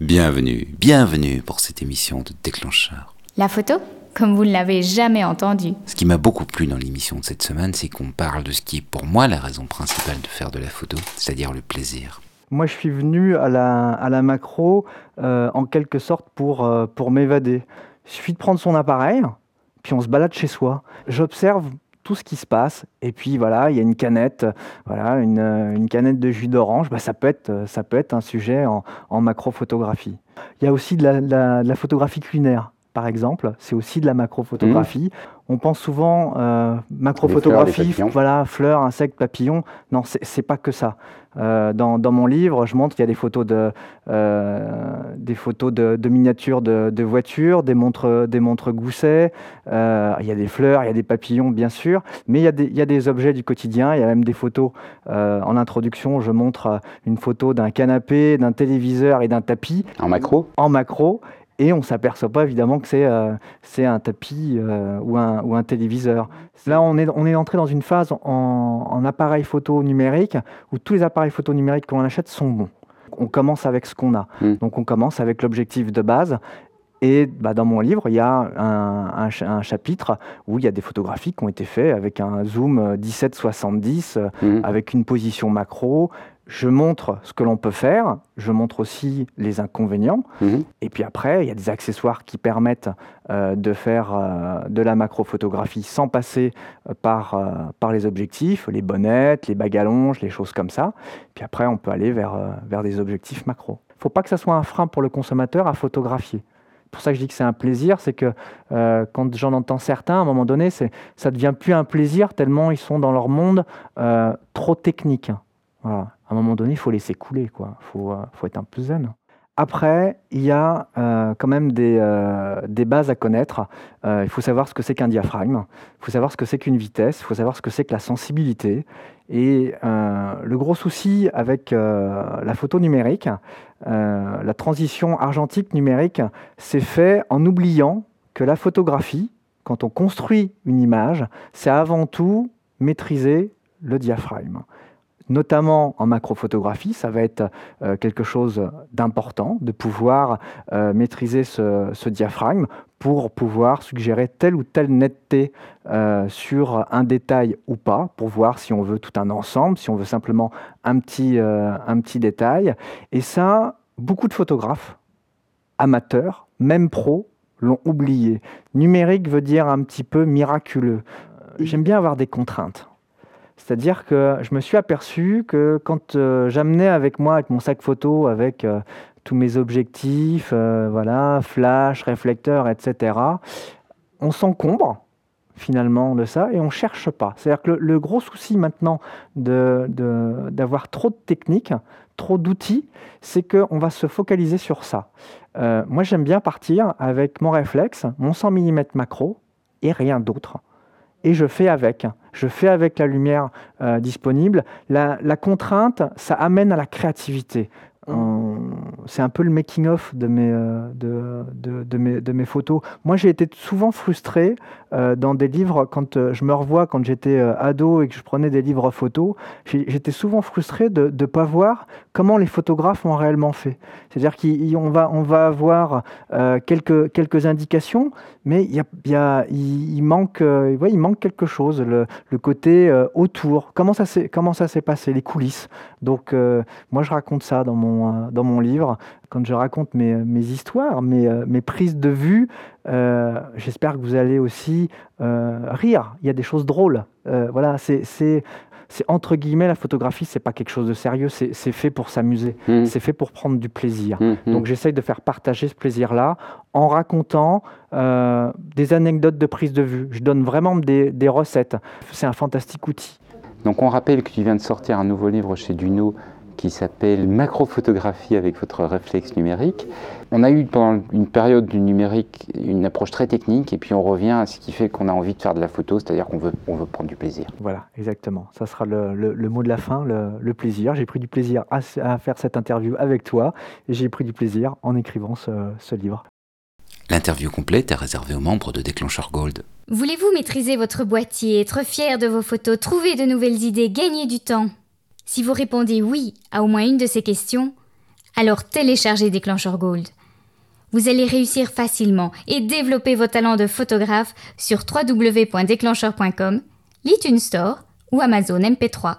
Bienvenue, bienvenue pour cette émission de déclencheur. La photo Comme vous ne l'avez jamais entendu. Ce qui m'a beaucoup plu dans l'émission de cette semaine, c'est qu'on parle de ce qui est pour moi la raison principale de faire de la photo, c'est-à-dire le plaisir. Moi, je suis venu à la, à la macro euh, en quelque sorte pour, euh, pour m'évader. Il suffit de prendre son appareil, puis on se balade chez soi. J'observe tout ce qui se passe. Et puis voilà, il y a une canette, voilà, une, une canette de jus d'orange. Bah, ça, peut être, ça peut être un sujet en, macrophotographie. Il y a aussi de la, de la, de la photographie culinaire par exemple, c'est aussi de la macrophotographie. On pense souvent euh, macrophotographie, voilà, fleurs, insectes, papillons. Non, c'est pas que ça. Euh, dans, dans, mon livre, je montre qu'il y a des photos de, euh, des photos de, de miniatures de, de, voitures, des montres, des montres gousset. Euh, il y a des fleurs, il y a des papillons, bien sûr, mais il y, a des, il y a des objets du quotidien. Il y a même des photos. En introduction, je montre une photo d'un canapé, d'un téléviseur et d'un tapis. En macro? En macro et on ne s'aperçoit pas évidemment que c'est euh, un tapis euh, ou, un, ou, un, téléviseur. Là, on est, on est entré dans une phase en, en, appareil photo numérique où tous les appareils photo numériques qu'on achète sont bons. On commence avec ce qu'on a. Mmh. Donc on commence avec l'objectif de base. Et bah, dans mon livre, il y a un, un, un, chapitre où il y a des photographies qui ont été faites avec un zoom 17-70, mmh. avec une position macro, je montre ce que l'on peut faire, je montre aussi les inconvénients, mmh. et puis après, il y a des accessoires qui permettent euh, de faire euh, de la macrophotographie sans passer euh, par, par les objectifs, les bonnettes, les bagues à longe, les choses comme ça. Puis après, on peut aller vers, vers des objectifs macro. Il ne faut pas que ça soit un frein pour le consommateur à photographier. Pour ça que je dis que c'est un plaisir, c'est que euh, quand j'en entends certains, à un moment donné, ça ne devient plus un plaisir tellement ils sont dans leur monde trop technique. À un moment donné, il faut laisser couler, quoi. Il faut, euh, faut, être un peu zen. Après, il y a euh, quand même des, euh, des, bases à connaître. Il faut savoir ce que c'est qu'un diaphragme, il faut savoir ce que c'est qu'une vitesse, il faut savoir ce que c'est que la sensibilité. Et le gros souci avec la photo numérique, la transition argentique numérique, c'est fait en oubliant que la photographie, quand on construit une image, c'est avant tout maîtriser le diaphragme notamment en macrophotographie, ça va être euh, quelque chose d'important, de pouvoir euh, maîtriser ce, ce, diaphragme pour pouvoir suggérer telle ou telle netteté euh, sur un détail ou pas, pour voir si on veut tout un ensemble, si on veut simplement un petit, un petit détail. Et ça, beaucoup de photographes, amateurs, même pros, l'ont oublié. Numérique veut dire un petit peu miraculeux. J'aime bien avoir des contraintes. C'est-à-dire que je me suis aperçu que quand euh, j'amenais avec moi, avec mon sac photo, avec euh, tous mes objectifs, euh, voilà, flash, réflecteur, etc., on s'encombre finalement de ça et on cherche pas. C'est-à-dire que le, gros souci maintenant d'avoir trop de techniques, trop d'outils, c'est qu'on va se focaliser sur ça. Moi, j'aime bien partir avec mon réflexe, mon 100 mm macro et rien d'autre et je fais avec. Je fais avec la lumière euh, disponible. La, la, contrainte, ça amène à la créativité. C'est un peu le making-of de mes, euh, de, de, mes, de mes photos. Moi, j'ai été souvent frustré euh, dans des livres, quand euh, je me revois quand j'étais ado et que je prenais des livres photos, j'étais souvent frustré de ne pas voir comment les photographes ont réellement fait. C'est-à-dire qu'on va, on va avoir quelques, quelques indications, mais y a, y a, il, il, manque, ouais, il manque quelque chose, le, le côté autour. Comment ça s'est passé, les coulisses? Donc, moi, je raconte ça dans mon, dans mon livre quand je raconte mes, mes histoires, mes, mes, prises de vue. Euh, J'espère que vous allez aussi euh, rire. Il y a des choses drôles. Euh, voilà, c'est entre guillemets la photographie, c'est pas quelque chose de sérieux. C'est fait pour s'amuser. Mmh. C'est fait pour prendre du plaisir. Mmh. Donc j'essaye de faire partager ce plaisir-là en racontant euh, des anecdotes de prise de vue. Je donne vraiment des, des recettes. C'est un fantastique outil. Donc on rappelle que tu viens de sortir un nouveau livre chez Duno qui s'appelle Macrophotographie avec votre réflexe numérique. On a eu pendant une période du numérique une approche très technique et puis on revient à ce qui fait qu'on a envie de faire de la photo, c'est-à-dire qu'on veut, on veut prendre du plaisir. Voilà, exactement. Ça sera le, le, le mot de la fin, le, le plaisir. J'ai pris du plaisir à, à, faire cette interview avec toi et j'ai pris du plaisir en écrivant ce, ce livre. L'interview complète est réservée aux membres de Déclencheur Gold. Voulez-vous maîtriser votre boîtier, être fier de vos photos, trouver de nouvelles idées, gagner du temps? Si vous répondez oui à au moins une de ces questions, Alors téléchargez Déclencheur Gold. Vous allez réussir facilement et développer vos talents de photographe sur www.déclencheur.com, l'iTunes Store ou Amazon MP3.